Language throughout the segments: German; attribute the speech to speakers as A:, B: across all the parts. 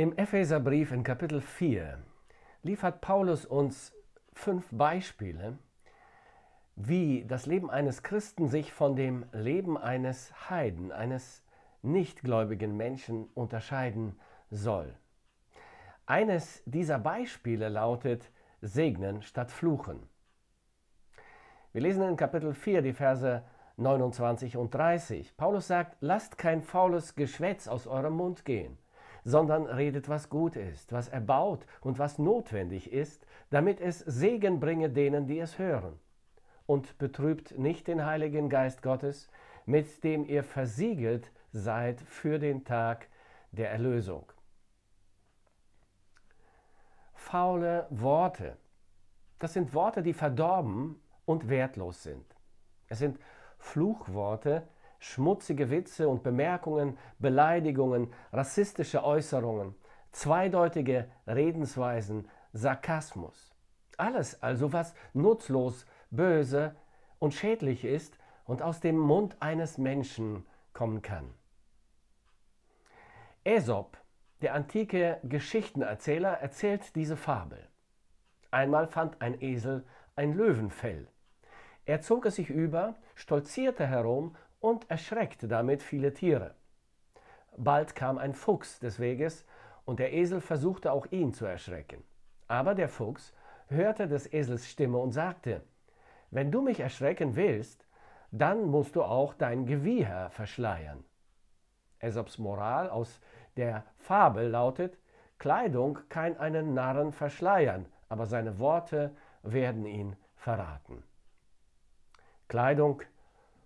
A: Im Epheserbrief in Kapitel 4 liefert Paulus uns fünf Beispiele, wie das Leben eines Christen sich von dem Leben eines Heiden, eines nichtgläubigen Menschen unterscheiden soll. Eines dieser Beispiele lautet Segnen statt Fluchen. Wir lesen in Kapitel 4 die Verse 29 und 30. Paulus sagt, lasst kein faules Geschwätz aus eurem Mund gehen, sondern redet, was gut ist, was erbaut und was notwendig ist, damit es Segen bringe denen, die es hören. Und betrübt nicht den Heiligen Geist Gottes, mit dem ihr versiegelt seid für den Tag der Erlösung. Faule Worte, das sind Worte, die verdorben und wertlos sind. Es sind Fluchworte, schmutzige Witze und Bemerkungen, Beleidigungen, rassistische Äußerungen, zweideutige Redensweisen, Sarkasmus. Alles also, was nutzlos, böse und schädlich ist und aus dem Mund eines Menschen kommen kann. Aesop, der antike Geschichtenerzähler, erzählt diese Fabel. Einmal fand ein Esel ein Löwenfell. Er zog es sich über, stolzierte herum und erschreckte damit viele Tiere. Bald kam ein Fuchs des Weges und der Esel versuchte auch ihn zu erschrecken. Aber der Fuchs hörte des Esels Stimme und sagte, wenn du mich erschrecken willst, dann musst du auch dein Gewieher verschleiern. Aesops Moral aus der Fabel lautet, Kleidung kann einen Narren verschleiern, aber seine Worte werden ihn verraten. Kleidung,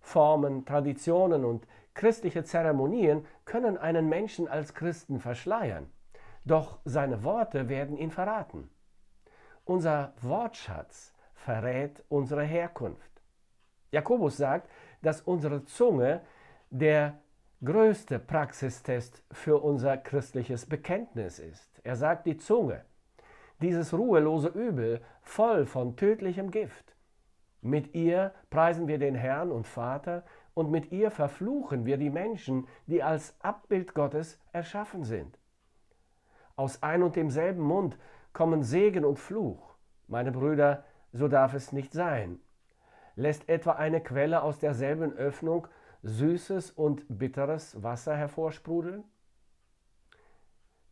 A: Formen, Traditionen und christliche Zeremonien können einen Menschen als Christen verschleiern, doch seine Worte werden ihn verraten. Unser Wortschatz verrät unsere Herkunft. Jakobus sagt, dass unsere Zunge der größte Praxistest für unser christliches Bekenntnis ist. Er sagt, die Zunge, dieses ruhelose Übel, voll von tödlichem Gift, mit ihr preisen wir den Herrn und Vater und mit ihr verfluchen wir die Menschen, die als Abbild Gottes erschaffen sind. Aus ein und demselben Mund kommen Segen und Fluch. Meine Brüder, so darf es nicht sein. Lässt etwa eine Quelle aus derselben Öffnung süßes und bitteres Wasser hervorsprudeln?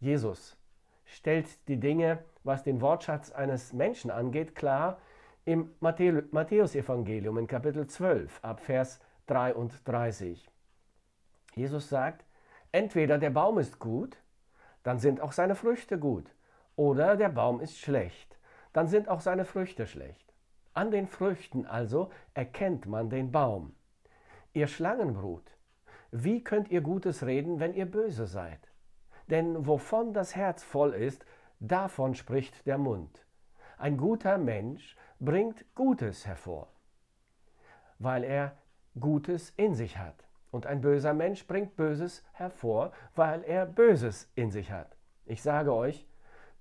A: Jesus stellt die Dinge, was den Wortschatz eines Menschen angeht, klar im Matthäusevangelium in Kapitel 12 ab Vers 33. Jesus sagt, entweder der Baum ist gut, dann sind auch seine Früchte gut, oder der Baum ist schlecht, dann sind auch seine Früchte schlecht. An den Früchten also erkennt man den Baum. Ihr Schlangenbrut, wie könnt ihr Gutes reden, wenn ihr böse seid? Denn wovon das Herz voll ist, davon spricht der Mund. Ein guter Mensch bringt Gutes hervor, weil er Gutes in sich hat. Und ein böser Mensch bringt Böses hervor, weil er Böses in sich hat. Ich sage euch,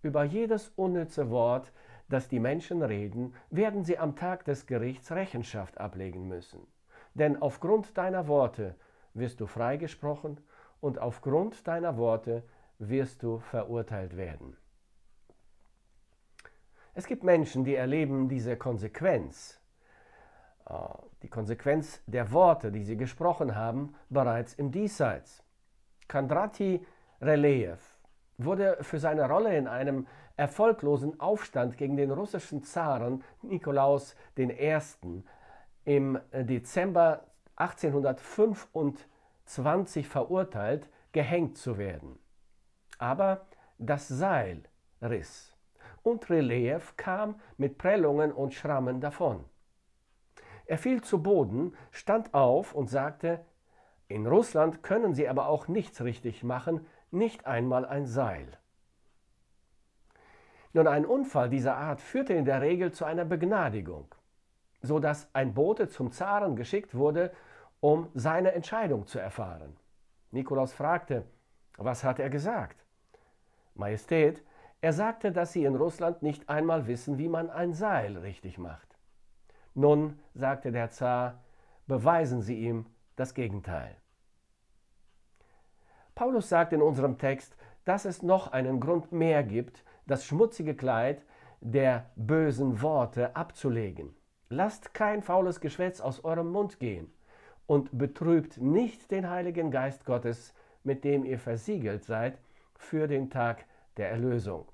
A: über jedes unnütze Wort, das die Menschen reden, werden sie am Tag des Gerichts Rechenschaft ablegen müssen. Denn aufgrund deiner Worte wirst du freigesprochen und aufgrund deiner Worte wirst du verurteilt werden. Es gibt Menschen, die erleben diese Konsequenz, äh, die Konsequenz der Worte, die sie gesprochen haben, bereits im Diesseits. Kandrati Releev wurde für seine Rolle in einem erfolglosen Aufstand gegen den russischen Zaren Nikolaus I. im Dezember 1825 verurteilt, gehängt zu werden. Aber das Seil riss und Reliev kam mit Prellungen und Schrammen davon. Er fiel zu Boden, stand auf und sagte, in Russland können sie aber auch nichts richtig machen, nicht einmal ein Seil. Nun, ein Unfall dieser Art führte in der Regel zu einer Begnadigung, so dass ein Bote zum Zaren geschickt wurde, um seine Entscheidung zu erfahren. Nikolaus fragte, was hat er gesagt? Majestät, er sagte, dass sie in Russland nicht einmal wissen, wie man ein Seil richtig macht. Nun, sagte der Zar, beweisen Sie ihm das Gegenteil. Paulus sagt in unserem Text, dass es noch einen Grund mehr gibt, das schmutzige Kleid der bösen Worte abzulegen. Lasst kein faules Geschwätz aus eurem Mund gehen und betrübt nicht den Heiligen Geist Gottes, mit dem ihr versiegelt seid für den Tag der Erlösung.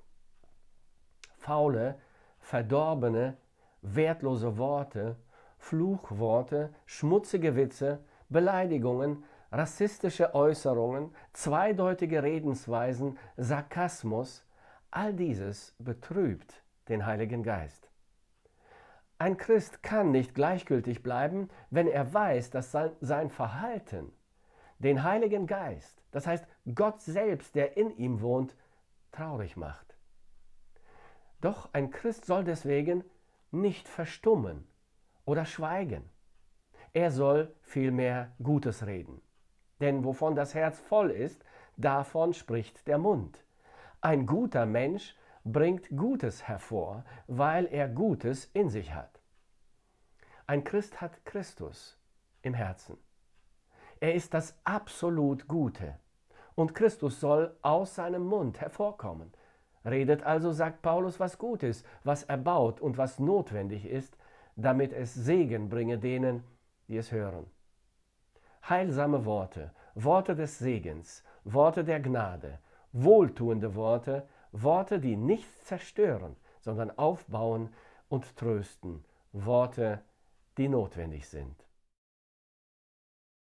A: Faule, verdorbene, wertlose Worte, Fluchworte, schmutzige Witze, Beleidigungen, rassistische Äußerungen, zweideutige Redensweisen, Sarkasmus, all dieses betrübt den Heiligen Geist. Ein Christ kann nicht gleichgültig bleiben, wenn er weiß, dass sein Verhalten den Heiligen Geist, das heißt Gott selbst, der in ihm wohnt, traurig macht. Doch ein Christ soll deswegen nicht verstummen oder schweigen. Er soll vielmehr Gutes reden. Denn wovon das Herz voll ist, davon spricht der Mund. Ein guter Mensch bringt Gutes hervor, weil er Gutes in sich hat. Ein Christ hat Christus im Herzen. Er ist das absolut Gute. Und Christus soll aus seinem Mund hervorkommen. Redet also, sagt Paulus, was gut ist, was erbaut und was notwendig ist, damit es Segen bringe denen, die es hören. Heilsame Worte, Worte des Segens, Worte der Gnade, wohltuende Worte, Worte, die nichts zerstören, sondern aufbauen und trösten, Worte, die notwendig sind.